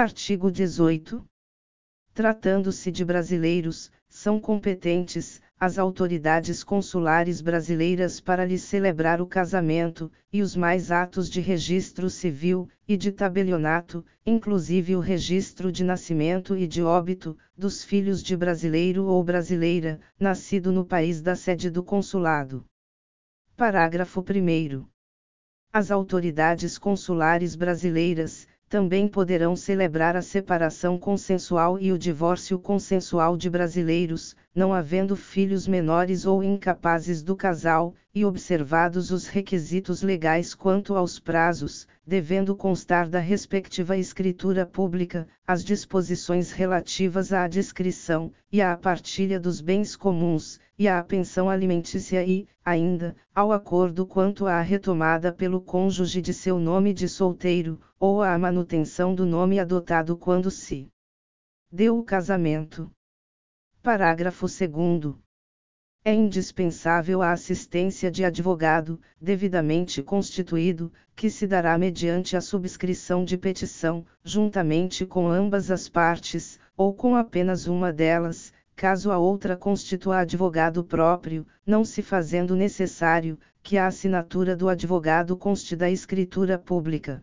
Artigo 18. Tratando-se de brasileiros, são competentes as autoridades consulares brasileiras para lhes celebrar o casamento e os mais atos de registro civil e de tabelionato, inclusive o registro de nascimento e de óbito dos filhos de brasileiro ou brasileira, nascido no país da sede do consulado. Parágrafo 1. As autoridades consulares brasileiras, também poderão celebrar a separação consensual e o divórcio consensual de brasileiros, não havendo filhos menores ou incapazes do casal, e observados os requisitos legais quanto aos prazos, devendo constar da respectiva escritura pública, as disposições relativas à descrição, e à partilha dos bens comuns, e à pensão alimentícia e, ainda, ao acordo quanto à retomada pelo cônjuge de seu nome de solteiro, ou à manutenção do nome adotado quando se deu o casamento. Parágrafo 2. É indispensável a assistência de advogado, devidamente constituído, que se dará mediante a subscrição de petição, juntamente com ambas as partes, ou com apenas uma delas, caso a outra constitua advogado próprio, não se fazendo necessário que a assinatura do advogado conste da escritura pública.